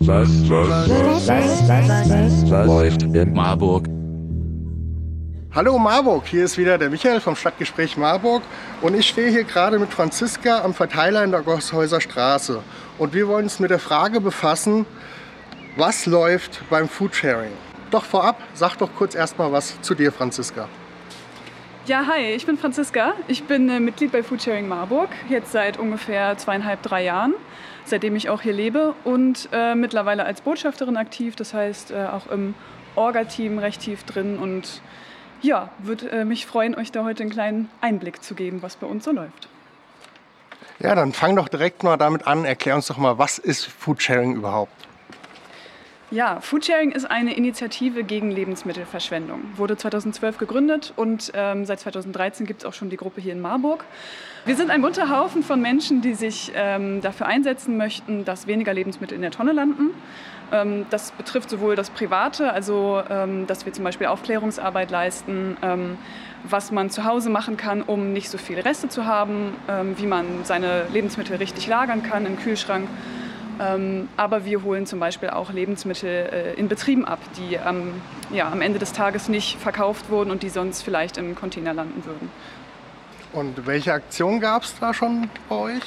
Was, was, was, was, was, was läuft in Marburg? Hallo Marburg, hier ist wieder der Michael vom Stadtgespräch Marburg und ich stehe hier gerade mit Franziska am Verteiler in der Gosshäuser Straße. Und wir wollen uns mit der Frage befassen, was läuft beim Foodsharing? Doch vorab, sag doch kurz erstmal was zu dir, Franziska. Ja, hi, ich bin Franziska. Ich bin äh, Mitglied bei Foodsharing Marburg, jetzt seit ungefähr zweieinhalb, drei Jahren, seitdem ich auch hier lebe und äh, mittlerweile als Botschafterin aktiv, das heißt äh, auch im Orga-Team recht tief drin und ja, würde äh, mich freuen, euch da heute einen kleinen Einblick zu geben, was bei uns so läuft. Ja, dann fang doch direkt mal damit an, erklär uns doch mal, was ist Foodsharing überhaupt? Ja, Foodsharing ist eine Initiative gegen Lebensmittelverschwendung. Wurde 2012 gegründet und ähm, seit 2013 gibt es auch schon die Gruppe hier in Marburg. Wir sind ein bunter Haufen von Menschen, die sich ähm, dafür einsetzen möchten, dass weniger Lebensmittel in der Tonne landen. Ähm, das betrifft sowohl das Private, also ähm, dass wir zum Beispiel Aufklärungsarbeit leisten, ähm, was man zu Hause machen kann, um nicht so viele Reste zu haben, ähm, wie man seine Lebensmittel richtig lagern kann im Kühlschrank aber wir holen zum Beispiel auch Lebensmittel äh, in Betrieben ab, die ähm, ja, am Ende des Tages nicht verkauft wurden und die sonst vielleicht im Container landen würden. Und welche Aktion gab es da schon bei euch?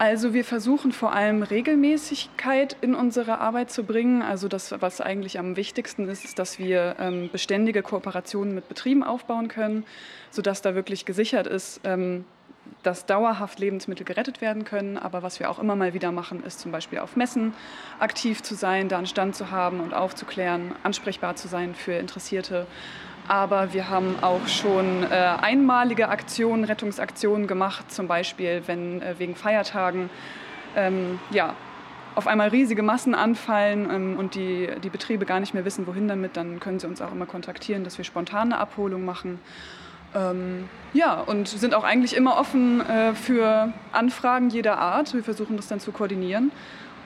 Also wir versuchen vor allem Regelmäßigkeit in unsere Arbeit zu bringen. Also das, was eigentlich am wichtigsten ist, ist, dass wir ähm, beständige Kooperationen mit Betrieben aufbauen können, sodass da wirklich gesichert ist, ähm, dass dauerhaft Lebensmittel gerettet werden können. Aber was wir auch immer mal wieder machen, ist zum Beispiel auf Messen aktiv zu sein, da einen Stand zu haben und aufzuklären, ansprechbar zu sein für Interessierte. Aber wir haben auch schon äh, einmalige Aktionen, Rettungsaktionen gemacht, zum Beispiel, wenn äh, wegen Feiertagen ähm, ja, auf einmal riesige Massen anfallen ähm, und die, die Betriebe gar nicht mehr wissen, wohin damit, dann können sie uns auch immer kontaktieren, dass wir spontane Abholung machen. Ähm, ja, und sind auch eigentlich immer offen äh, für Anfragen jeder Art. Wir versuchen das dann zu koordinieren.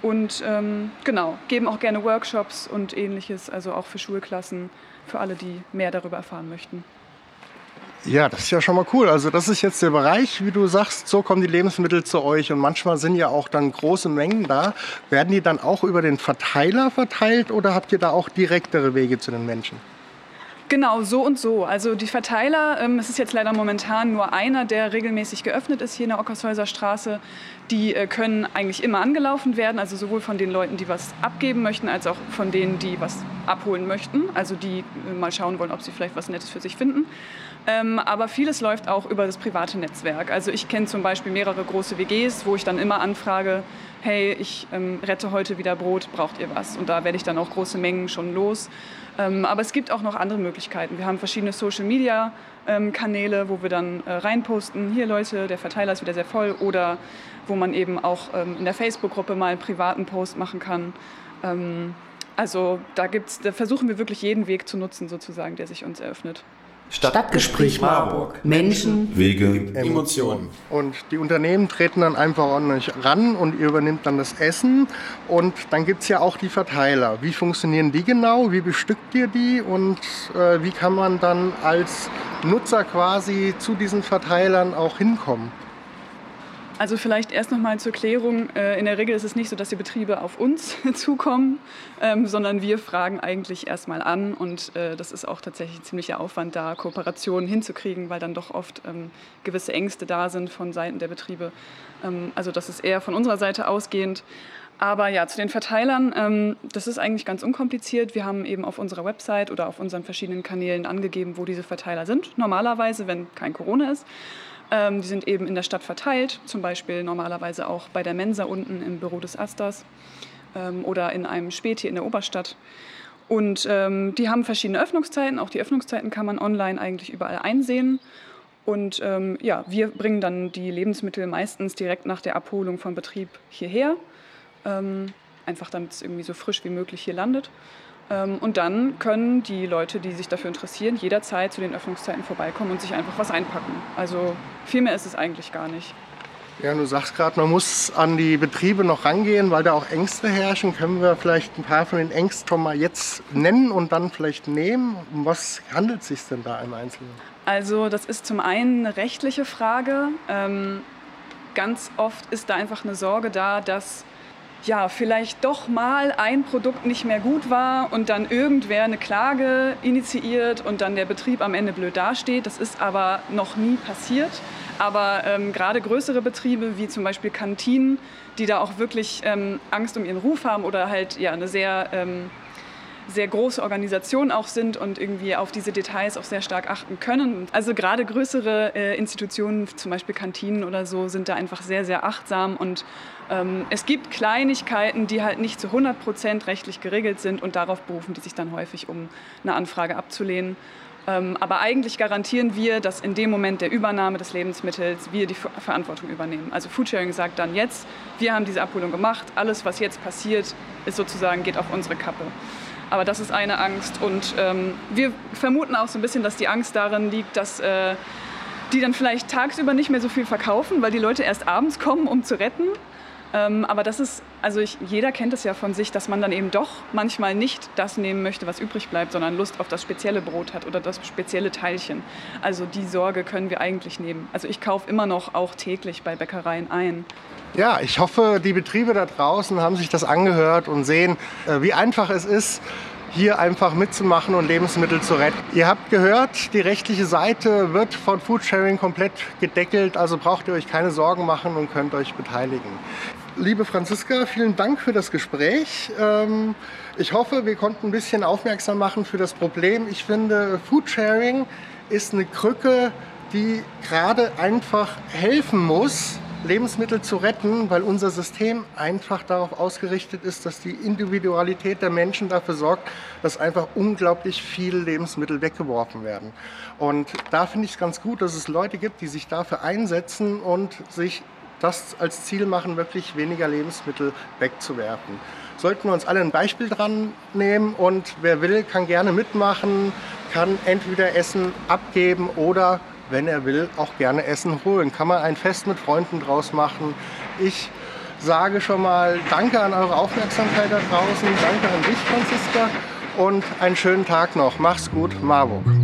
Und ähm, genau, geben auch gerne Workshops und ähnliches, also auch für Schulklassen, für alle, die mehr darüber erfahren möchten. Ja, das ist ja schon mal cool. Also das ist jetzt der Bereich, wie du sagst, so kommen die Lebensmittel zu euch und manchmal sind ja auch dann große Mengen da. Werden die dann auch über den Verteiler verteilt oder habt ihr da auch direktere Wege zu den Menschen? Genau, so und so. Also die Verteiler, ähm, es ist jetzt leider momentan nur einer, der regelmäßig geöffnet ist hier in der Ockershäuser Straße. Die äh, können eigentlich immer angelaufen werden, also sowohl von den Leuten, die was abgeben möchten, als auch von denen, die was abholen möchten. Also die äh, mal schauen wollen, ob sie vielleicht was Nettes für sich finden. Ähm, aber vieles läuft auch über das private Netzwerk. Also ich kenne zum Beispiel mehrere große WGs, wo ich dann immer anfrage, hey, ich ähm, rette heute wieder Brot, braucht ihr was? Und da werde ich dann auch große Mengen schon los. Ähm, aber es gibt auch noch andere Möglichkeiten. Wir haben verschiedene Social-Media-Kanäle, ähm, wo wir dann äh, reinposten, hier Leute, der Verteiler ist wieder sehr voll. Oder wo man eben auch ähm, in der Facebook-Gruppe mal einen privaten Post machen kann. also da, gibt's, da versuchen wir wirklich jeden Weg zu nutzen, sozusagen, der sich uns eröffnet. Stadtgespräch Marburg. Menschen, Wege, Emotionen. Und die Unternehmen treten dann einfach an euch ran und ihr übernimmt dann das Essen. Und dann gibt es ja auch die Verteiler. Wie funktionieren die genau? Wie bestückt ihr die? Und äh, wie kann man dann als Nutzer quasi zu diesen Verteilern auch hinkommen? Also vielleicht erst noch mal zur Klärung. Äh, in der Regel ist es nicht so, dass die Betriebe auf uns zukommen, ähm, sondern wir fragen eigentlich erstmal an. Und äh, das ist auch tatsächlich ein ziemlicher Aufwand, da Kooperationen hinzukriegen, weil dann doch oft ähm, gewisse Ängste da sind von Seiten der Betriebe. Ähm, also das ist eher von unserer Seite ausgehend. Aber ja, zu den Verteilern, das ist eigentlich ganz unkompliziert. Wir haben eben auf unserer Website oder auf unseren verschiedenen Kanälen angegeben, wo diese Verteiler sind. Normalerweise, wenn kein Corona ist. Ähm, die sind eben in der Stadt verteilt, zum Beispiel normalerweise auch bei der Mensa unten im Büro des Asters ähm, oder in einem Späti in der Oberstadt. Und ähm, die haben verschiedene Öffnungszeiten. Auch die Öffnungszeiten kann man online eigentlich überall einsehen. Und ähm, ja, wir bringen dann die Lebensmittel meistens direkt nach der Abholung vom Betrieb hierher. Ähm, einfach damit es irgendwie so frisch wie möglich hier landet. Ähm, und dann können die Leute, die sich dafür interessieren, jederzeit zu den Öffnungszeiten vorbeikommen und sich einfach was einpacken. Also viel mehr ist es eigentlich gar nicht. Ja, du sagst gerade, man muss an die Betriebe noch rangehen, weil da auch Ängste herrschen. Können wir vielleicht ein paar von den Ängsten schon mal jetzt nennen und dann vielleicht nehmen? Um was handelt es sich denn da im Einzelnen? Also das ist zum einen eine rechtliche Frage. Ähm, ganz oft ist da einfach eine Sorge da, dass ja, vielleicht doch mal ein Produkt nicht mehr gut war und dann irgendwer eine Klage initiiert und dann der Betrieb am Ende blöd dasteht. Das ist aber noch nie passiert. Aber ähm, gerade größere Betriebe wie zum Beispiel Kantinen, die da auch wirklich ähm, Angst um ihren Ruf haben oder halt ja eine sehr ähm, sehr große Organisation auch sind und irgendwie auf diese Details auch sehr stark achten können. Also gerade größere äh, Institutionen, zum Beispiel Kantinen oder so, sind da einfach sehr, sehr achtsam und ähm, es gibt Kleinigkeiten, die halt nicht zu 100 Prozent rechtlich geregelt sind und darauf berufen die sich dann häufig, um eine Anfrage abzulehnen. Ähm, aber eigentlich garantieren wir, dass in dem Moment der Übernahme des Lebensmittels wir die Verantwortung übernehmen. Also Foodsharing sagt dann jetzt, wir haben diese Abholung gemacht, alles was jetzt passiert, ist sozusagen geht auf unsere Kappe. Aber das ist eine Angst. Und ähm, wir vermuten auch so ein bisschen, dass die Angst darin liegt, dass äh, die dann vielleicht tagsüber nicht mehr so viel verkaufen, weil die Leute erst abends kommen, um zu retten. Ähm, aber das ist, also ich, jeder kennt es ja von sich, dass man dann eben doch manchmal nicht das nehmen möchte, was übrig bleibt, sondern Lust auf das spezielle Brot hat oder das spezielle Teilchen. Also die Sorge können wir eigentlich nehmen. Also ich kaufe immer noch auch täglich bei Bäckereien ein. Ja, ich hoffe, die Betriebe da draußen haben sich das angehört und sehen, äh, wie einfach es ist, hier einfach mitzumachen und Lebensmittel zu retten. Ihr habt gehört, die rechtliche Seite wird von Foodsharing komplett gedeckelt, also braucht ihr euch keine Sorgen machen und könnt euch beteiligen. Liebe Franziska, vielen Dank für das Gespräch. Ähm, ich hoffe, wir konnten ein bisschen aufmerksam machen für das Problem. Ich finde, Foodsharing ist eine Krücke, die gerade einfach helfen muss, Lebensmittel zu retten, weil unser System einfach darauf ausgerichtet ist, dass die Individualität der Menschen dafür sorgt, dass einfach unglaublich viele Lebensmittel weggeworfen werden. Und da finde ich es ganz gut, dass es Leute gibt, die sich dafür einsetzen und sich das als Ziel machen, wirklich weniger Lebensmittel wegzuwerfen. Sollten wir uns alle ein Beispiel dran nehmen und wer will, kann gerne mitmachen, kann entweder Essen abgeben oder wenn er will, auch gerne Essen holen. Kann man ein Fest mit Freunden draus machen. Ich sage schon mal Danke an eure Aufmerksamkeit da draußen. Danke an dich, Franziska. Und einen schönen Tag noch. Mach's gut, Marburg.